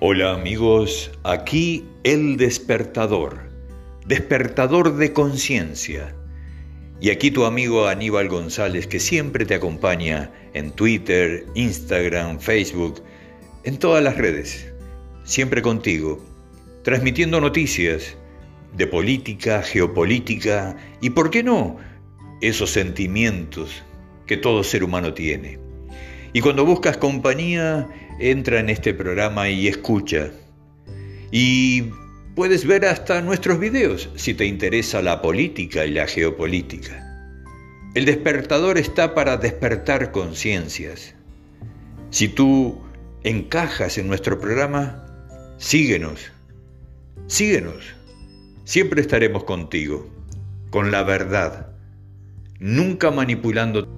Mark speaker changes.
Speaker 1: Hola amigos, aquí el despertador, despertador de conciencia. Y aquí tu amigo Aníbal González que siempre te acompaña en Twitter, Instagram, Facebook, en todas las redes, siempre contigo, transmitiendo noticias de política, geopolítica y, ¿por qué no?, esos sentimientos que todo ser humano tiene. Y cuando buscas compañía, entra en este programa y escucha. Y puedes ver hasta nuestros videos si te interesa la política y la geopolítica. El despertador está para despertar conciencias. Si tú encajas en nuestro programa, síguenos. Síguenos. Siempre estaremos contigo, con la verdad, nunca manipulando